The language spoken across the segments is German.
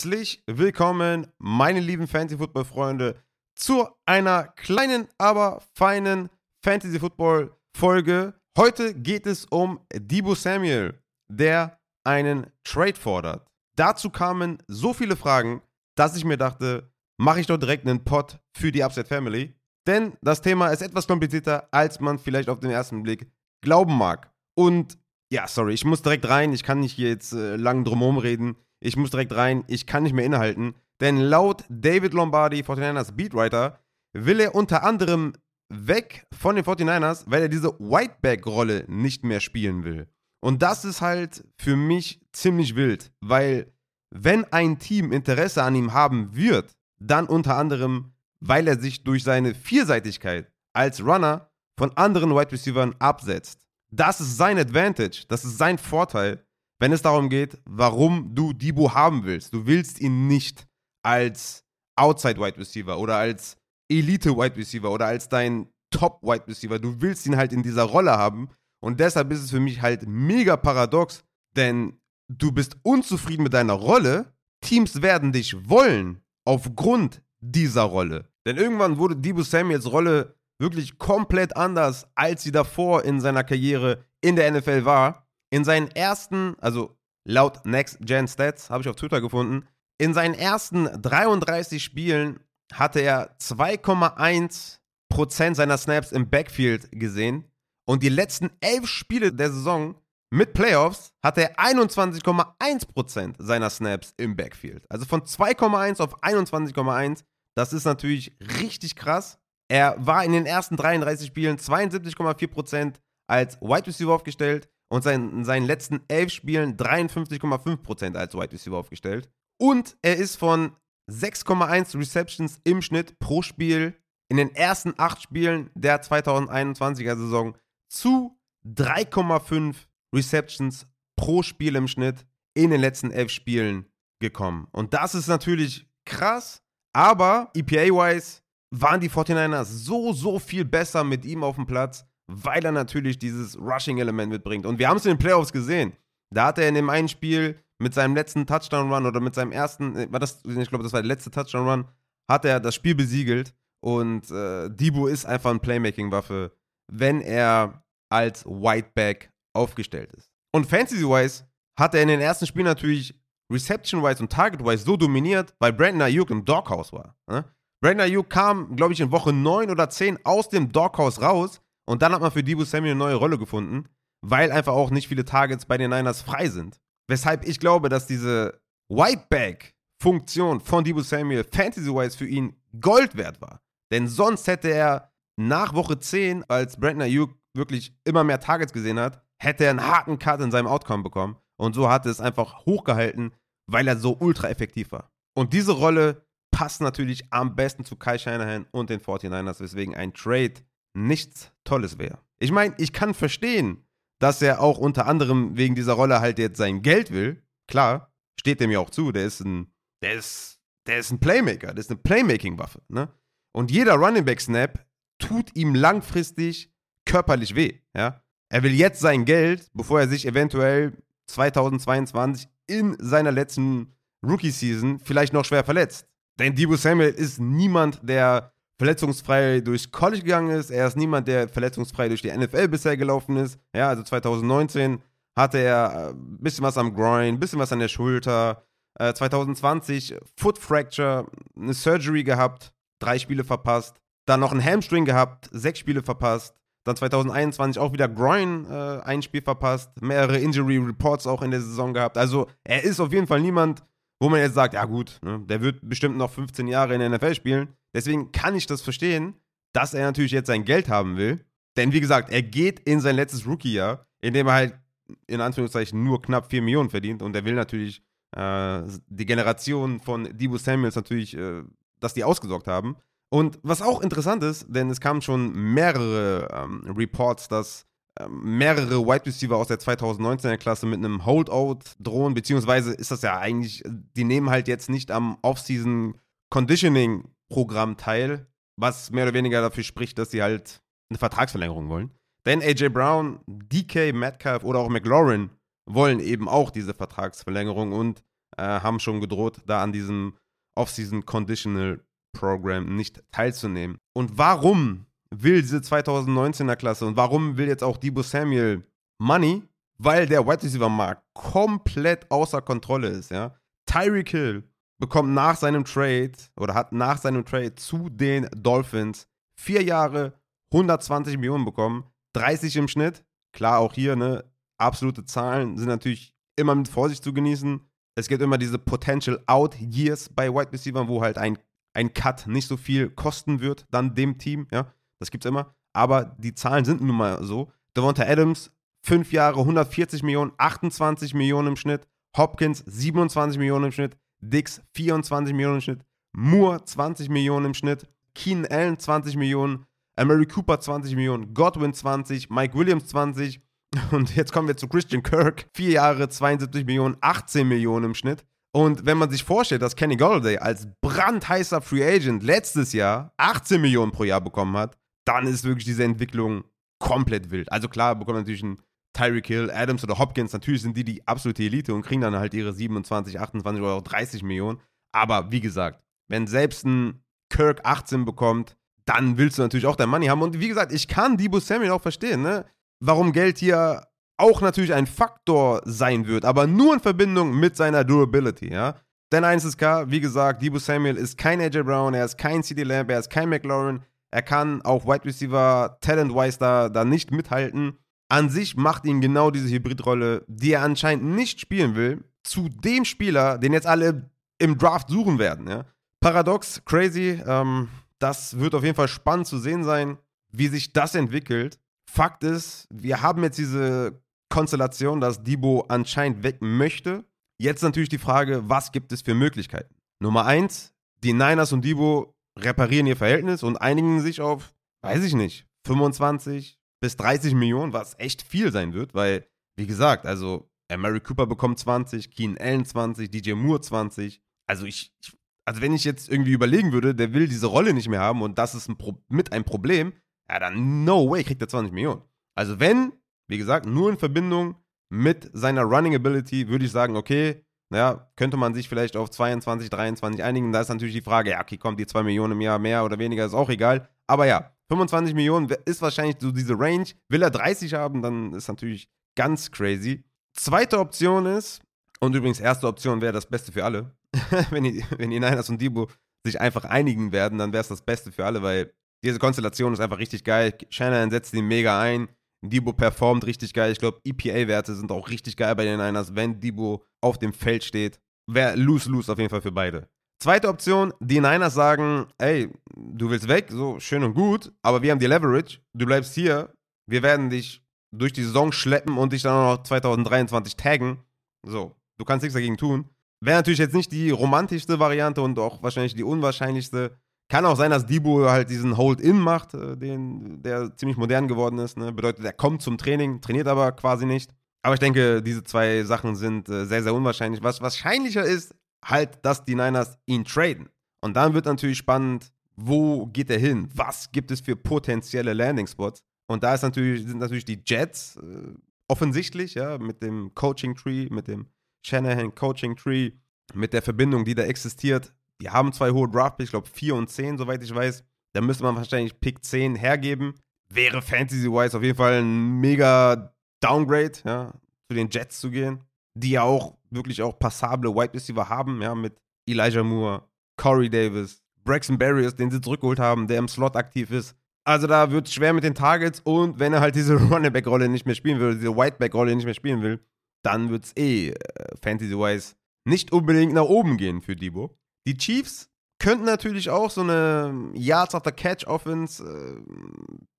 Herzlich willkommen, meine lieben Fantasy-Football-Freunde, zu einer kleinen, aber feinen Fantasy-Football-Folge. Heute geht es um Debo Samuel, der einen Trade fordert. Dazu kamen so viele Fragen, dass ich mir dachte, mache ich doch direkt einen Pod für die Upset Family. Denn das Thema ist etwas komplizierter, als man vielleicht auf den ersten Blick glauben mag. Und ja, sorry, ich muss direkt rein. Ich kann nicht hier jetzt äh, lang drumherum reden. Ich muss direkt rein. Ich kann nicht mehr innehalten. Denn laut David Lombardi, 49ers Beatwriter, will er unter anderem weg von den 49ers, weil er diese Whiteback-Rolle nicht mehr spielen will. Und das ist halt für mich ziemlich wild, weil wenn ein Team Interesse an ihm haben wird, dann unter anderem, weil er sich durch seine Vielseitigkeit als Runner von anderen Wide Receivers absetzt. Das ist sein Advantage, das ist sein Vorteil, wenn es darum geht, warum du Debo haben willst. Du willst ihn nicht als Outside Wide Receiver oder als Elite Wide Receiver oder als dein Top Wide Receiver. Du willst ihn halt in dieser Rolle haben und deshalb ist es für mich halt mega paradox, denn du bist unzufrieden mit deiner Rolle. Teams werden dich wollen aufgrund dieser Rolle. Denn irgendwann wurde Debo Samuels Rolle wirklich komplett anders, als sie davor in seiner Karriere in der NFL war. In seinen ersten, also laut Next Gen Stats, habe ich auf Twitter gefunden, in seinen ersten 33 Spielen hatte er 2,1% seiner Snaps im Backfield gesehen. Und die letzten elf Spiele der Saison mit Playoffs hatte er 21,1% seiner Snaps im Backfield. Also von 2,1 auf 21,1. Das ist natürlich richtig krass. Er war in den ersten 33 Spielen 72,4% als Wide Receiver aufgestellt und in seinen letzten elf Spielen 53,5% als Wide Receiver aufgestellt. Und er ist von 6,1 Receptions im Schnitt pro Spiel in den ersten acht Spielen der 2021er Saison zu 3,5 Receptions pro Spiel im Schnitt in den letzten elf Spielen gekommen. Und das ist natürlich krass, aber EPA-wise waren die 49ers so, so viel besser mit ihm auf dem Platz, weil er natürlich dieses Rushing-Element mitbringt. Und wir haben es in den Playoffs gesehen. Da hat er in dem einen Spiel mit seinem letzten Touchdown-Run oder mit seinem ersten, äh, war das, ich glaube, das war der letzte Touchdown-Run, hat er das Spiel besiegelt. Und äh, Debo ist einfach eine Playmaking-Waffe, wenn er als Whiteback aufgestellt ist. Und Fantasy-wise hat er in den ersten Spielen natürlich Reception-wise und Target-wise so dominiert, weil Brandon Ayuk im Doghouse war. Ne? Brandon Ayuk kam, glaube ich, in Woche 9 oder 10 aus dem Doghouse raus und dann hat man für Debo Samuel eine neue Rolle gefunden, weil einfach auch nicht viele Targets bei den Niners frei sind. Weshalb ich glaube, dass diese Whiteback-Funktion von Debo Samuel Fantasy-wise für ihn Gold wert war. Denn sonst hätte er nach Woche 10, als Brandon Ayuk wirklich immer mehr Targets gesehen hat, hätte er einen harten Cut in seinem Outcome bekommen. Und so hat es einfach hochgehalten, weil er so ultra effektiv war. Und diese Rolle passt natürlich am besten zu Kai Shanahan und den 49ers, weswegen ein Trade nichts Tolles wäre. Ich meine, ich kann verstehen, dass er auch unter anderem wegen dieser Rolle halt jetzt sein Geld will. Klar, steht dem ja auch zu. Der ist ein, der ist, der ist ein Playmaker, der ist eine Playmaking-Waffe. Ne? Und jeder Running Back Snap tut ihm langfristig körperlich weh. Ja? Er will jetzt sein Geld, bevor er sich eventuell 2022 in seiner letzten Rookie-Season vielleicht noch schwer verletzt. Denn Debo Samuel ist niemand, der verletzungsfrei durch College gegangen ist. Er ist niemand, der verletzungsfrei durch die NFL bisher gelaufen ist. Ja, also 2019 hatte er ein äh, bisschen was am Groin, ein bisschen was an der Schulter. 2020 äh, Foot Fracture, eine Surgery gehabt, drei Spiele verpasst. Dann noch ein Hamstring gehabt, sechs Spiele verpasst. Dann 2021 auch wieder Groin, äh, ein Spiel verpasst, mehrere Injury Reports auch in der Saison gehabt. Also er ist auf jeden Fall niemand, wo man jetzt sagt, ja gut, ne, der wird bestimmt noch 15 Jahre in der NFL spielen. Deswegen kann ich das verstehen, dass er natürlich jetzt sein Geld haben will. Denn wie gesagt, er geht in sein letztes Rookie-Jahr, in dem er halt in Anführungszeichen nur knapp 4 Millionen verdient und er will natürlich äh, die Generation von Debo Samuels natürlich, äh, dass die ausgesorgt haben. Und was auch interessant ist, denn es kamen schon mehrere ähm, Reports, dass mehrere Wide Receiver aus der 2019er Klasse mit einem Holdout drohen, beziehungsweise ist das ja eigentlich, die nehmen halt jetzt nicht am Offseason Conditioning Programm teil, was mehr oder weniger dafür spricht, dass sie halt eine Vertragsverlängerung wollen. Denn AJ Brown, DK, Metcalf oder auch McLaurin wollen eben auch diese Vertragsverlängerung und äh, haben schon gedroht, da an diesem Off-Season Conditional Program nicht teilzunehmen. Und warum will diese 2019er Klasse und warum will jetzt auch Debo Samuel Money? Weil der Wide Receiver Markt komplett außer Kontrolle ist, ja. Tyreek Hill bekommt nach seinem Trade oder hat nach seinem Trade zu den Dolphins vier Jahre 120 Millionen bekommen, 30 im Schnitt. Klar, auch hier, ne, absolute Zahlen sind natürlich immer mit Vorsicht zu genießen. Es gibt immer diese Potential Out Years bei Wide Receivers, wo halt ein, ein Cut nicht so viel kosten wird, dann dem Team, ja. Das gibt's immer. Aber die Zahlen sind nun mal so. Devonta Adams, fünf Jahre, 140 Millionen, 28 Millionen im Schnitt. Hopkins, 27 Millionen im Schnitt. Dix, 24 Millionen im Schnitt. Moore, 20 Millionen im Schnitt. Keenan Allen, 20 Millionen. Mary Cooper, 20 Millionen. Godwin, 20. Mike Williams, 20. Und jetzt kommen wir zu Christian Kirk. Vier Jahre, 72 Millionen, 18 Millionen im Schnitt. Und wenn man sich vorstellt, dass Kenny Golladay als brandheißer Free Agent letztes Jahr 18 Millionen pro Jahr bekommen hat, dann ist wirklich diese Entwicklung komplett wild. Also klar, bekommt natürlich ein Tyreek Hill, Adams oder Hopkins, natürlich sind die die absolute Elite und kriegen dann halt ihre 27, 28 oder auch 30 Millionen. Aber wie gesagt, wenn selbst ein Kirk 18 bekommt, dann willst du natürlich auch dein Money haben. Und wie gesagt, ich kann Debo Samuel auch verstehen, ne? warum Geld hier auch natürlich ein Faktor sein wird, aber nur in Verbindung mit seiner Durability, ja. Denn eins ist klar, wie gesagt, Debo Samuel ist kein AJ Brown, er ist kein CD Lamb, er ist kein McLaurin, er kann auch Wide Receiver talent-wise da, da nicht mithalten. An sich macht ihn genau diese Hybridrolle, die er anscheinend nicht spielen will, zu dem Spieler, den jetzt alle im Draft suchen werden. Ja? Paradox, crazy. Ähm, das wird auf jeden Fall spannend zu sehen sein, wie sich das entwickelt. Fakt ist, wir haben jetzt diese Konstellation, dass Debo anscheinend weg möchte. Jetzt natürlich die Frage, was gibt es für Möglichkeiten? Nummer eins, die Niners und Debo reparieren ihr Verhältnis und einigen sich auf, weiß ich nicht, 25 bis 30 Millionen, was echt viel sein wird, weil, wie gesagt, also Mary Cooper bekommt 20, Keen Allen 20, DJ Moore 20. Also ich, ich, also wenn ich jetzt irgendwie überlegen würde, der will diese Rolle nicht mehr haben und das ist ein mit ein Problem, ja dann no way kriegt er 20 Millionen. Also wenn, wie gesagt, nur in Verbindung mit seiner Running Ability würde ich sagen, okay, naja, könnte man sich vielleicht auf 22, 23 einigen. Da ist natürlich die Frage, ja, okay, kommt die 2 Millionen im Jahr mehr oder weniger, ist auch egal. Aber ja, 25 Millionen ist wahrscheinlich so diese Range. Will er 30 haben, dann ist natürlich ganz crazy. Zweite Option ist, und übrigens erste Option wäre das Beste für alle, wenn, die, wenn die Niners und Debo sich einfach einigen werden, dann wäre es das Beste für alle, weil diese Konstellation ist einfach richtig geil. Shannon setzt ihn mega ein. Debo performt richtig geil. Ich glaube, EPA-Werte sind auch richtig geil bei den Niners, wenn Debo auf dem Feld steht. Wäre lose-lose auf jeden Fall für beide. Zweite Option, die Niners sagen, ey, du willst weg, so schön und gut, aber wir haben die Leverage, du bleibst hier, wir werden dich durch die Saison schleppen und dich dann auch noch 2023 taggen. So, du kannst nichts dagegen tun. Wäre natürlich jetzt nicht die romantischste Variante und auch wahrscheinlich die unwahrscheinlichste. Kann auch sein, dass Debo halt diesen Hold-In macht, äh, den, der ziemlich modern geworden ist. Ne? Bedeutet, er kommt zum Training, trainiert aber quasi nicht. Aber ich denke, diese zwei Sachen sind äh, sehr, sehr unwahrscheinlich. Was wahrscheinlicher ist, halt, dass die Niners ihn traden. Und dann wird natürlich spannend, wo geht er hin? Was gibt es für potenzielle Landing-Spots? Und da ist natürlich, sind natürlich die Jets äh, offensichtlich, ja, mit dem Coaching-Tree, mit dem Shanahan Coaching-Tree, mit der Verbindung, die da existiert, die haben zwei hohe Draft-Picks, ich glaube 4 und 10, soweit ich weiß. Da müsste man wahrscheinlich Pick 10 hergeben. Wäre Fantasy-wise auf jeden Fall ein mega Downgrade, ja, zu den Jets zu gehen, die ja auch wirklich auch passable Wide Receiver haben, ja, mit Elijah Moore, Corey Davis, Braxton Barriers, den sie zurückgeholt haben, der im Slot aktiv ist. Also da wird es schwer mit den Targets und wenn er halt diese Running Back Rolle nicht mehr spielen will, diese Whiteback Rolle nicht mehr spielen will, dann wird es eh äh, Fantasy-wise nicht unbedingt nach oben gehen für Debo. Die Chiefs könnten natürlich auch so eine Yards after Catch Offense, äh,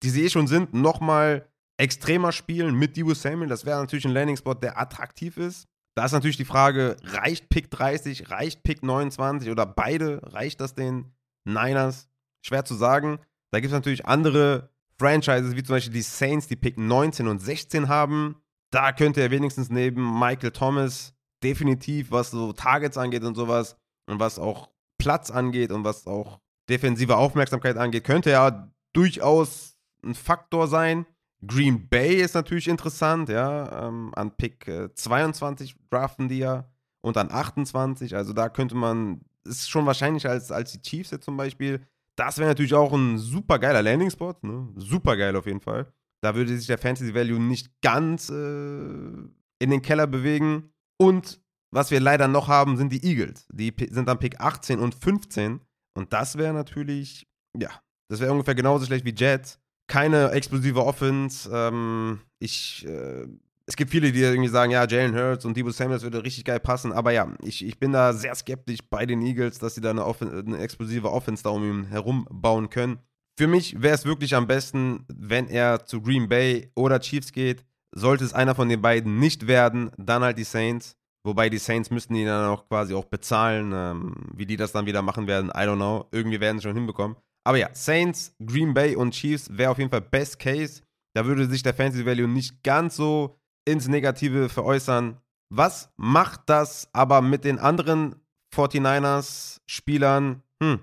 die sie eh schon sind, nochmal extremer spielen mit Debo Samuel. Das wäre natürlich ein Landing-Spot, der attraktiv ist. Da ist natürlich die Frage, reicht Pick 30, reicht Pick 29 oder beide, reicht das den Niners? Schwer zu sagen. Da gibt es natürlich andere Franchises, wie zum Beispiel die Saints, die Pick 19 und 16 haben. Da könnte er wenigstens neben Michael Thomas definitiv, was so Targets angeht und sowas, und was auch Platz angeht und was auch defensive Aufmerksamkeit angeht, könnte er durchaus ein Faktor sein. Green Bay ist natürlich interessant, ja. Ähm, an Pick äh, 22 draften die ja. und dann 28. Also da könnte man, ist schon wahrscheinlich als, als die Chiefs jetzt zum Beispiel. Das wäre natürlich auch ein super geiler Landing-Spot, ne? Super geil auf jeden Fall. Da würde sich der Fantasy Value nicht ganz äh, in den Keller bewegen. Und was wir leider noch haben, sind die Eagles. Die sind dann Pick 18 und 15. Und das wäre natürlich, ja, das wäre ungefähr genauso schlecht wie Jets. Keine explosive Offense. Ähm, ich, äh, es gibt viele, die irgendwie sagen, ja, Jalen Hurts und Debo Samuels würde richtig geil passen. Aber ja, ich, ich bin da sehr skeptisch bei den Eagles, dass sie da eine, Offen eine explosive Offense da um ihn herum bauen können. Für mich wäre es wirklich am besten, wenn er zu Green Bay oder Chiefs geht. Sollte es einer von den beiden nicht werden, dann halt die Saints. Wobei die Saints müssten ihn dann auch quasi auch bezahlen. Ähm, wie die das dann wieder machen werden, I don't know. Irgendwie werden sie schon hinbekommen. Aber ja, Saints, Green Bay und Chiefs wäre auf jeden Fall Best Case. Da würde sich der Fantasy Value nicht ganz so ins Negative veräußern. Was macht das aber mit den anderen 49ers-Spielern? Hm.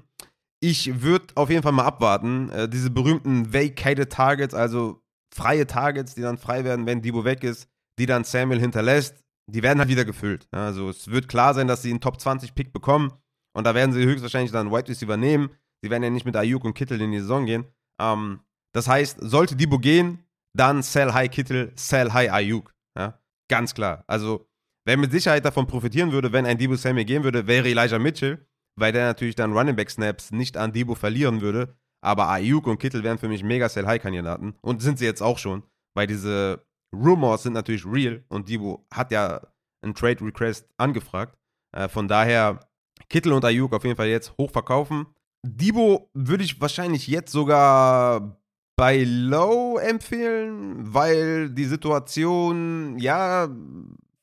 Ich würde auf jeden Fall mal abwarten. Äh, diese berühmten Vacated Targets, also freie Targets, die dann frei werden, wenn Debo weg ist, die dann Samuel hinterlässt die werden halt wieder gefüllt. Also es wird klar sein, dass sie einen Top 20 Pick bekommen und da werden sie höchstwahrscheinlich dann White Receiver nehmen. Sie werden ja nicht mit Ayuk und Kittel in die Saison gehen. Ähm, das heißt, sollte Debo gehen, dann sell high Kittel, sell high Ayuk. Ja? Ganz klar. Also, wer mit Sicherheit davon profitieren würde, wenn ein Debo Samuel gehen würde, wäre Elijah Mitchell, weil der natürlich dann Running Back Snaps nicht an Debo verlieren würde. Aber Ayuk und Kittel wären für mich mega sell high Kandidaten und sind sie jetzt auch schon, weil diese Rumors sind natürlich real und Debo hat ja einen Trade Request angefragt. Äh, von daher Kittel und Ayuk auf jeden Fall jetzt hoch verkaufen. Debo würde ich wahrscheinlich jetzt sogar bei Low empfehlen, weil die Situation, ja,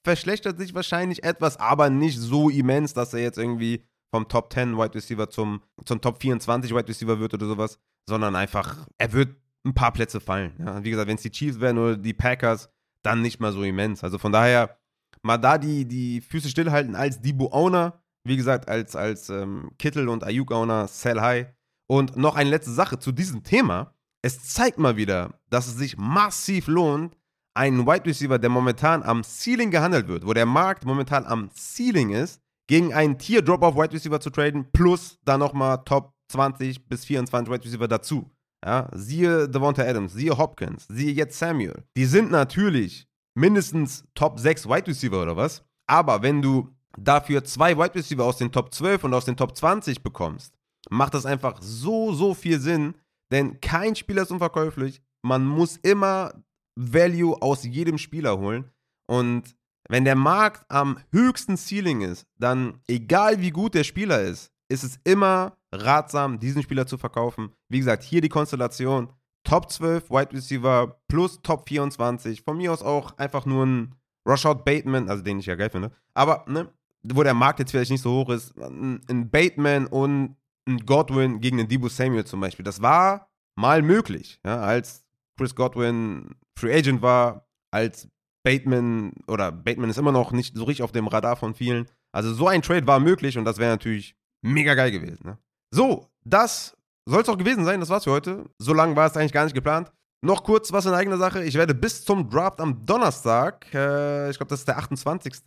verschlechtert sich wahrscheinlich etwas, aber nicht so immens, dass er jetzt irgendwie vom Top 10 Wide Receiver zum, zum Top 24 Wide Receiver wird oder sowas, sondern einfach, er wird ein paar Plätze fallen. Ja, wie gesagt, wenn es die Chiefs wären oder die Packers, dann nicht mal so immens. Also von daher mal da die, die Füße stillhalten als Debo-Owner. Wie gesagt, als, als ähm, Kittel und Ayuk-Owner, sell high. Und noch eine letzte Sache zu diesem Thema. Es zeigt mal wieder, dass es sich massiv lohnt, einen Wide Receiver, der momentan am Ceiling gehandelt wird, wo der Markt momentan am Ceiling ist, gegen einen Tier-Drop-Off Wide Receiver zu traden, plus dann nochmal Top 20 bis 24 Wide Receiver dazu. Ja, siehe Devonta Adams, siehe Hopkins, siehe jetzt Samuel. Die sind natürlich mindestens Top 6 Wide Receiver oder was. Aber wenn du dafür zwei Wide Receiver aus den Top 12 und aus den Top 20 bekommst, macht das einfach so, so viel Sinn. Denn kein Spieler ist unverkäuflich. Man muss immer Value aus jedem Spieler holen. Und wenn der Markt am höchsten Ceiling ist, dann egal wie gut der Spieler ist, ist es immer ratsam, diesen Spieler zu verkaufen. Wie gesagt, hier die Konstellation. Top 12 Wide Receiver plus Top 24. Von mir aus auch einfach nur ein Rashad Bateman, also den ich ja geil finde. Aber, ne, wo der Markt jetzt vielleicht nicht so hoch ist, ein Bateman und ein Godwin gegen den Debo Samuel zum Beispiel. Das war mal möglich, ja, als Chris Godwin Free Agent war, als Bateman oder Bateman ist immer noch nicht so richtig auf dem Radar von vielen. Also so ein Trade war möglich und das wäre natürlich mega geil gewesen. Ne? So, das soll es auch gewesen sein. Das war's für heute. So lange war es eigentlich gar nicht geplant. Noch kurz was in eigener Sache. Ich werde bis zum Draft am Donnerstag, äh, ich glaube, das ist der 28.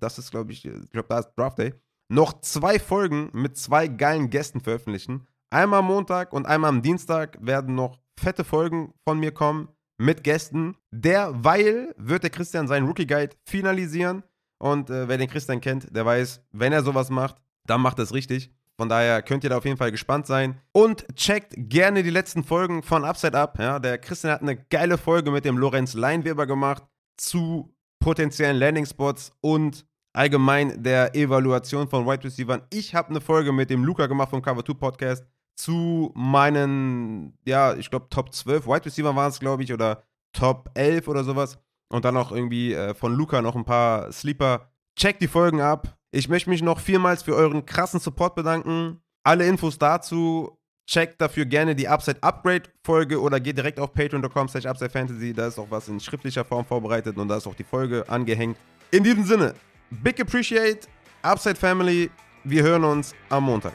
Das ist, glaube ich, ich glaube, da ist Draft Day, noch zwei Folgen mit zwei geilen Gästen veröffentlichen. Einmal am Montag und einmal am Dienstag werden noch fette Folgen von mir kommen mit Gästen. Derweil wird der Christian seinen Rookie Guide finalisieren. Und äh, wer den Christian kennt, der weiß, wenn er sowas macht, dann macht er es richtig. Von daher könnt ihr da auf jeden Fall gespannt sein. Und checkt gerne die letzten Folgen von Upside Up. Ja, der Christian hat eine geile Folge mit dem Lorenz Leinweber gemacht zu potenziellen Landing-Spots und allgemein der Evaluation von Wide Receivers. Ich habe eine Folge mit dem Luca gemacht vom Cover 2 Podcast zu meinen, ja, ich glaube Top 12 Wide Receiver waren es, glaube ich, oder Top 11 oder sowas. Und dann auch irgendwie äh, von Luca noch ein paar Sleeper. Checkt die Folgen ab. Ich möchte mich noch vielmals für euren krassen Support bedanken. Alle Infos dazu checkt dafür gerne die Upside Upgrade Folge oder geht direkt auf patreon.com slash Upside Fantasy. Da ist auch was in schriftlicher Form vorbereitet und da ist auch die Folge angehängt. In diesem Sinne, big appreciate, Upside Family. Wir hören uns am Montag.